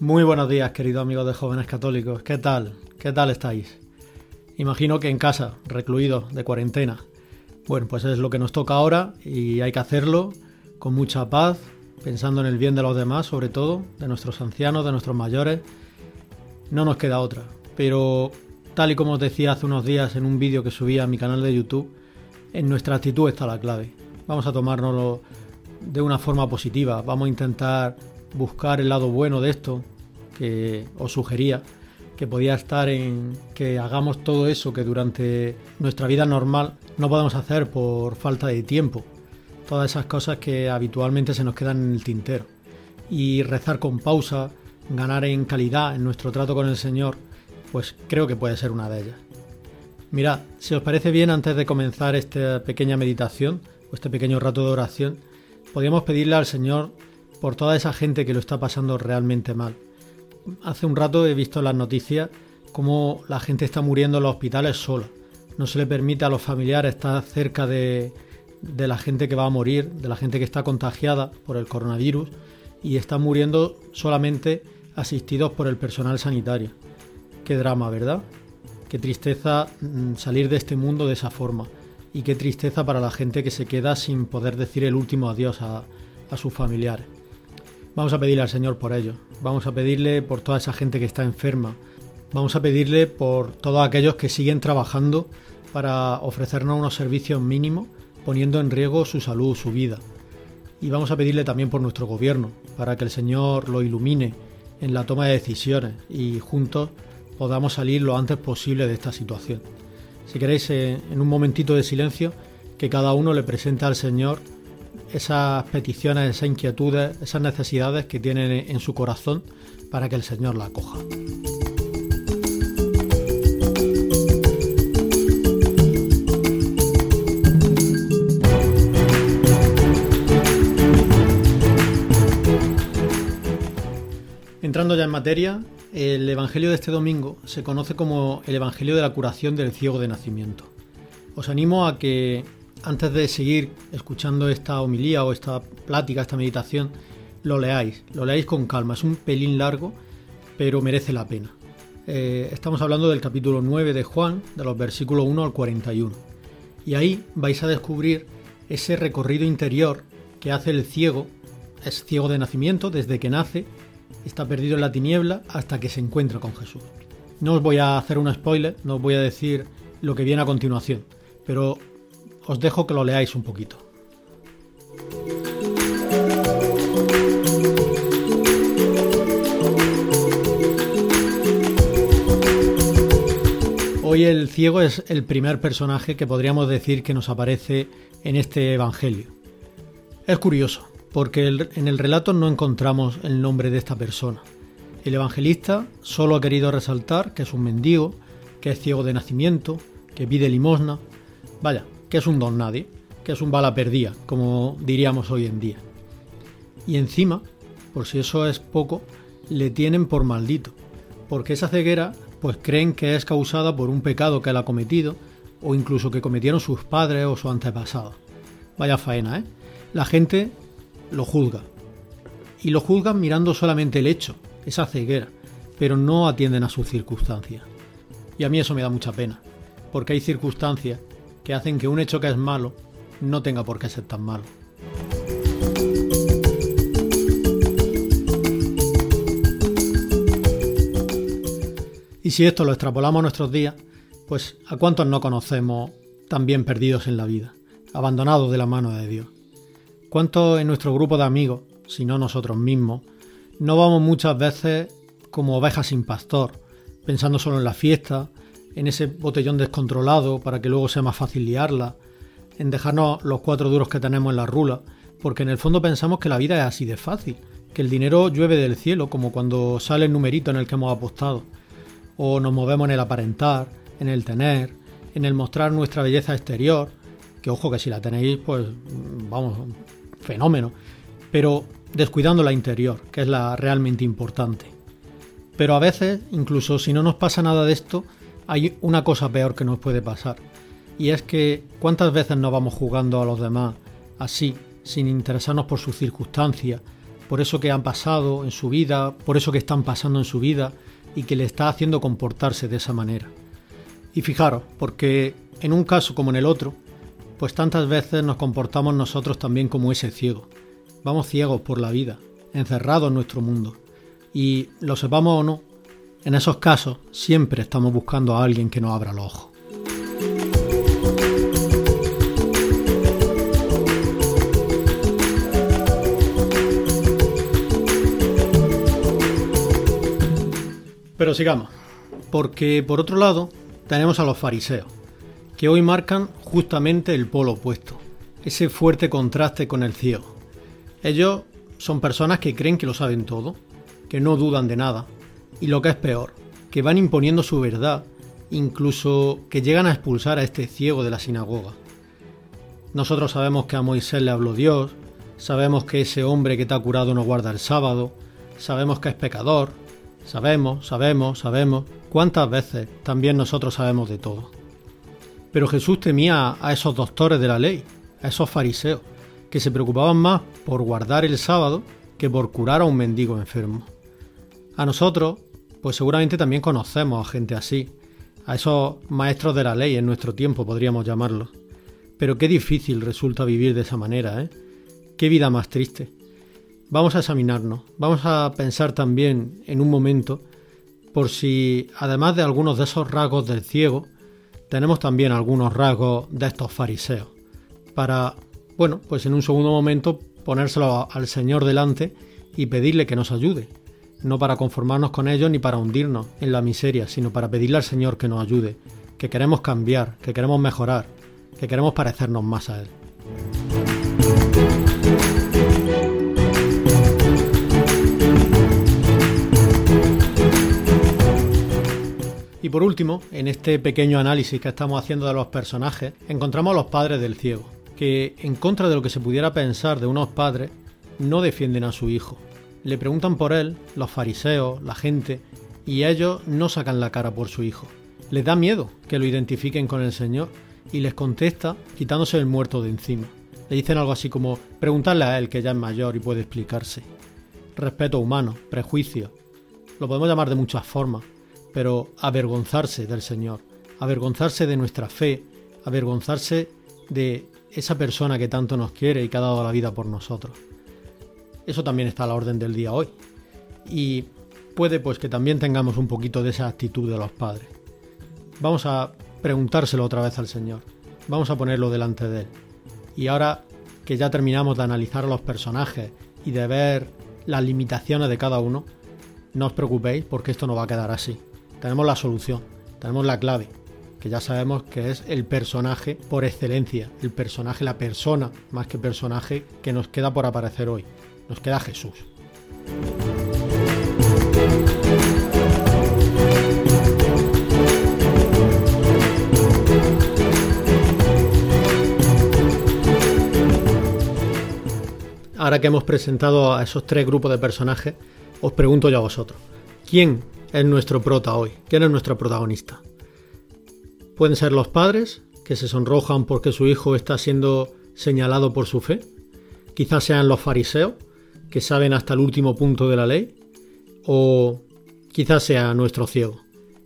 Muy buenos días, queridos amigos de jóvenes católicos. ¿Qué tal? ¿Qué tal estáis? Imagino que en casa, recluidos, de cuarentena. Bueno, pues es lo que nos toca ahora y hay que hacerlo con mucha paz, pensando en el bien de los demás, sobre todo, de nuestros ancianos, de nuestros mayores. No nos queda otra. Pero, tal y como os decía hace unos días en un vídeo que subí a mi canal de YouTube, en nuestra actitud está la clave. Vamos a tomárnoslo de una forma positiva, vamos a intentar buscar el lado bueno de esto que os sugería, que podía estar en que hagamos todo eso que durante nuestra vida normal no podemos hacer por falta de tiempo, todas esas cosas que habitualmente se nos quedan en el tintero. Y rezar con pausa, ganar en calidad en nuestro trato con el Señor, pues creo que puede ser una de ellas. Mirad, si os parece bien, antes de comenzar esta pequeña meditación o este pequeño rato de oración, podríamos pedirle al Señor por toda esa gente que lo está pasando realmente mal. Hace un rato he visto en las noticias cómo la gente está muriendo en los hospitales sola. No se le permite a los familiares estar cerca de, de la gente que va a morir, de la gente que está contagiada por el coronavirus y están muriendo solamente asistidos por el personal sanitario. Qué drama, ¿verdad? Qué tristeza mm, salir de este mundo de esa forma y qué tristeza para la gente que se queda sin poder decir el último adiós a, a sus familiares. Vamos a pedirle al Señor por ello, vamos a pedirle por toda esa gente que está enferma, vamos a pedirle por todos aquellos que siguen trabajando para ofrecernos unos servicios mínimos poniendo en riesgo su salud, su vida. Y vamos a pedirle también por nuestro gobierno, para que el Señor lo ilumine en la toma de decisiones y juntos podamos salir lo antes posible de esta situación. Si queréis, eh, en un momentito de silencio, que cada uno le presente al Señor esas peticiones, esas inquietudes, esas necesidades que tiene en su corazón para que el Señor la acoja. Entrando ya en materia, el Evangelio de este domingo se conoce como el Evangelio de la curación del ciego de nacimiento. Os animo a que antes de seguir escuchando esta homilía o esta plática, esta meditación, lo leáis, lo leáis con calma. Es un pelín largo, pero merece la pena. Eh, estamos hablando del capítulo 9 de Juan, de los versículos 1 al 41. Y ahí vais a descubrir ese recorrido interior que hace el ciego. Es ciego de nacimiento desde que nace está perdido en la tiniebla hasta que se encuentra con Jesús. No os voy a hacer un spoiler, no os voy a decir lo que viene a continuación, pero os dejo que lo leáis un poquito. Hoy el ciego es el primer personaje que podríamos decir que nos aparece en este Evangelio. Es curioso, porque en el relato no encontramos el nombre de esta persona. El evangelista solo ha querido resaltar que es un mendigo, que es ciego de nacimiento, que pide limosna, vaya, que es un don nadie, que es un bala perdida, como diríamos hoy en día. Y encima, por si eso es poco, le tienen por maldito, porque esa ceguera pues creen que es causada por un pecado que él ha cometido o incluso que cometieron sus padres o sus antepasados. Vaya faena, ¿eh? La gente lo juzga. Y lo juzgan mirando solamente el hecho, esa ceguera, pero no atienden a sus circunstancias. Y a mí eso me da mucha pena, porque hay circunstancias que hacen que un hecho que es malo no tenga por qué ser tan malo. Y si esto lo extrapolamos a nuestros días, pues ¿a cuántos no conocemos también perdidos en la vida, abandonados de la mano de Dios? ¿Cuántos en nuestro grupo de amigos, si no nosotros mismos, no vamos muchas veces como ovejas sin pastor, pensando solo en la fiesta, en ese botellón descontrolado para que luego sea más fácil liarla, en dejarnos los cuatro duros que tenemos en la rula, porque en el fondo pensamos que la vida es así de fácil, que el dinero llueve del cielo, como cuando sale el numerito en el que hemos apostado, o nos movemos en el aparentar, en el tener, en el mostrar nuestra belleza exterior, que ojo que si la tenéis, pues vamos, fenómeno, pero descuidando la interior, que es la realmente importante. Pero a veces, incluso si no nos pasa nada de esto, hay una cosa peor que nos puede pasar. Y es que cuántas veces nos vamos jugando a los demás así, sin interesarnos por sus circunstancias, por eso que han pasado en su vida, por eso que están pasando en su vida y que le está haciendo comportarse de esa manera. Y fijaros, porque en un caso como en el otro, pues tantas veces nos comportamos nosotros también como ese ciego. Vamos ciegos por la vida, encerrados en nuestro mundo. Y lo sepamos o no, en esos casos siempre estamos buscando a alguien que nos abra los ojos. Pero sigamos, porque por otro lado tenemos a los fariseos, que hoy marcan justamente el polo opuesto, ese fuerte contraste con el ciego. Ellos son personas que creen que lo saben todo, que no dudan de nada, y lo que es peor, que van imponiendo su verdad, incluso que llegan a expulsar a este ciego de la sinagoga. Nosotros sabemos que a Moisés le habló Dios, sabemos que ese hombre que te ha curado no guarda el sábado, sabemos que es pecador, Sabemos, sabemos, sabemos. ¿Cuántas veces también nosotros sabemos de todo? Pero Jesús temía a esos doctores de la ley, a esos fariseos, que se preocupaban más por guardar el sábado que por curar a un mendigo enfermo. A nosotros, pues seguramente también conocemos a gente así, a esos maestros de la ley en nuestro tiempo podríamos llamarlos. Pero qué difícil resulta vivir de esa manera, ¿eh? Qué vida más triste. Vamos a examinarnos, vamos a pensar también en un momento por si, además de algunos de esos rasgos del ciego, tenemos también algunos rasgos de estos fariseos, para, bueno, pues en un segundo momento ponérselo al Señor delante y pedirle que nos ayude, no para conformarnos con ellos ni para hundirnos en la miseria, sino para pedirle al Señor que nos ayude, que queremos cambiar, que queremos mejorar, que queremos parecernos más a Él. Y por último, en este pequeño análisis que estamos haciendo de los personajes, encontramos a los padres del ciego, que en contra de lo que se pudiera pensar de unos padres, no defienden a su hijo. Le preguntan por él los fariseos, la gente, y ellos no sacan la cara por su hijo. Les da miedo que lo identifiquen con el Señor y les contesta quitándose el muerto de encima. Le dicen algo así como preguntarle a él que ya es mayor y puede explicarse. Respeto humano, prejuicio. Lo podemos llamar de muchas formas, pero avergonzarse del Señor, avergonzarse de nuestra fe, avergonzarse de esa persona que tanto nos quiere y que ha dado la vida por nosotros. Eso también está a la orden del día hoy. Y puede pues que también tengamos un poquito de esa actitud de los padres. Vamos a preguntárselo otra vez al Señor. Vamos a ponerlo delante de Él. Y ahora que ya terminamos de analizar los personajes y de ver las limitaciones de cada uno, no os preocupéis porque esto no va a quedar así tenemos la solución, tenemos la clave, que ya sabemos que es el personaje por excelencia, el personaje, la persona, más que personaje, que nos queda por aparecer hoy. Nos queda Jesús. Ahora que hemos presentado a esos tres grupos de personajes, os pregunto yo a vosotros, ¿quién es nuestro prota hoy? ¿Quién es nuestro protagonista? Pueden ser los padres, que se sonrojan porque su hijo está siendo señalado por su fe. Quizás sean los fariseos, que saben hasta el último punto de la ley. O quizás sea nuestro ciego,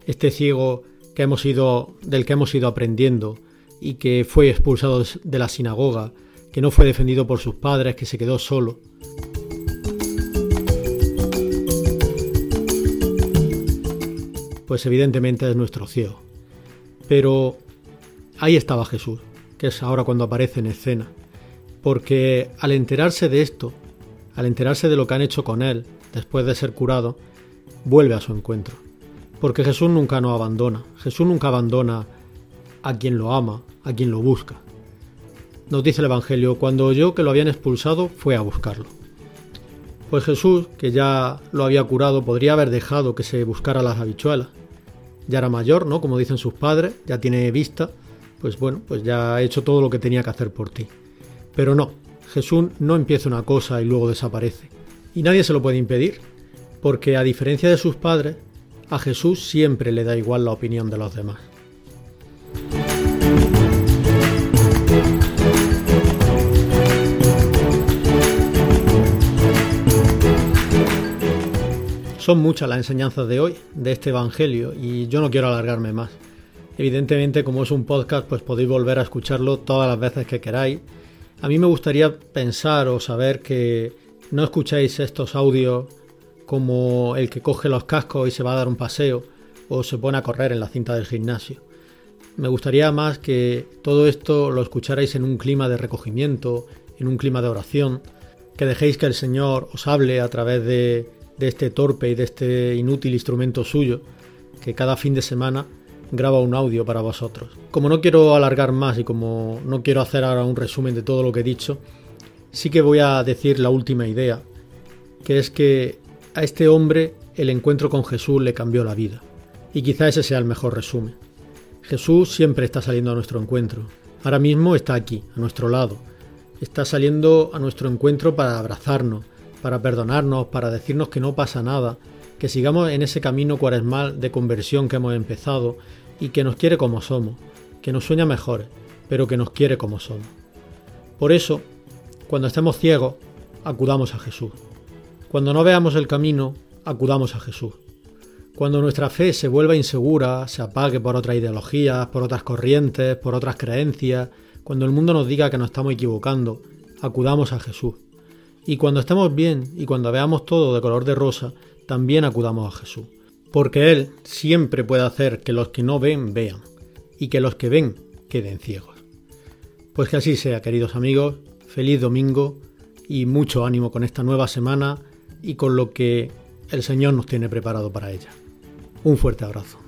este ciego que hemos ido, del que hemos ido aprendiendo y que fue expulsado de la sinagoga, que no fue defendido por sus padres, que se quedó solo. Pues evidentemente es nuestro ciego. Pero ahí estaba Jesús, que es ahora cuando aparece en escena, porque al enterarse de esto, al enterarse de lo que han hecho con él después de ser curado, vuelve a su encuentro. Porque Jesús nunca nos abandona, Jesús nunca abandona a quien lo ama, a quien lo busca. Nos dice el Evangelio, cuando oyó que lo habían expulsado, fue a buscarlo. Pues Jesús, que ya lo había curado, podría haber dejado que se buscara las habichuelas, ya era mayor, ¿no? Como dicen sus padres, ya tiene vista, pues bueno, pues ya ha hecho todo lo que tenía que hacer por ti. Pero no, Jesús no empieza una cosa y luego desaparece. Y nadie se lo puede impedir, porque a diferencia de sus padres, A Jesús siempre le da igual la opinión de los demás. Son muchas las enseñanzas de hoy, de este Evangelio, y yo no quiero alargarme más. Evidentemente, como es un podcast, pues podéis volver a escucharlo todas las veces que queráis. A mí me gustaría pensar o saber que no escucháis estos audios como el que coge los cascos y se va a dar un paseo o se pone a correr en la cinta del gimnasio. Me gustaría más que todo esto lo escucharais en un clima de recogimiento, en un clima de oración, que dejéis que el Señor os hable a través de de este torpe y de este inútil instrumento suyo, que cada fin de semana graba un audio para vosotros. Como no quiero alargar más y como no quiero hacer ahora un resumen de todo lo que he dicho, sí que voy a decir la última idea, que es que a este hombre el encuentro con Jesús le cambió la vida. Y quizá ese sea el mejor resumen. Jesús siempre está saliendo a nuestro encuentro. Ahora mismo está aquí, a nuestro lado. Está saliendo a nuestro encuentro para abrazarnos, para perdonarnos, para decirnos que no pasa nada, que sigamos en ese camino cuaresmal de conversión que hemos empezado y que nos quiere como somos, que nos sueña mejor, pero que nos quiere como somos. Por eso, cuando estemos ciegos, acudamos a Jesús. Cuando no veamos el camino, acudamos a Jesús. Cuando nuestra fe se vuelva insegura, se apague por otras ideologías, por otras corrientes, por otras creencias, cuando el mundo nos diga que nos estamos equivocando, acudamos a Jesús. Y cuando estemos bien y cuando veamos todo de color de rosa, también acudamos a Jesús. Porque Él siempre puede hacer que los que no ven vean y que los que ven queden ciegos. Pues que así sea, queridos amigos, feliz domingo y mucho ánimo con esta nueva semana y con lo que el Señor nos tiene preparado para ella. Un fuerte abrazo.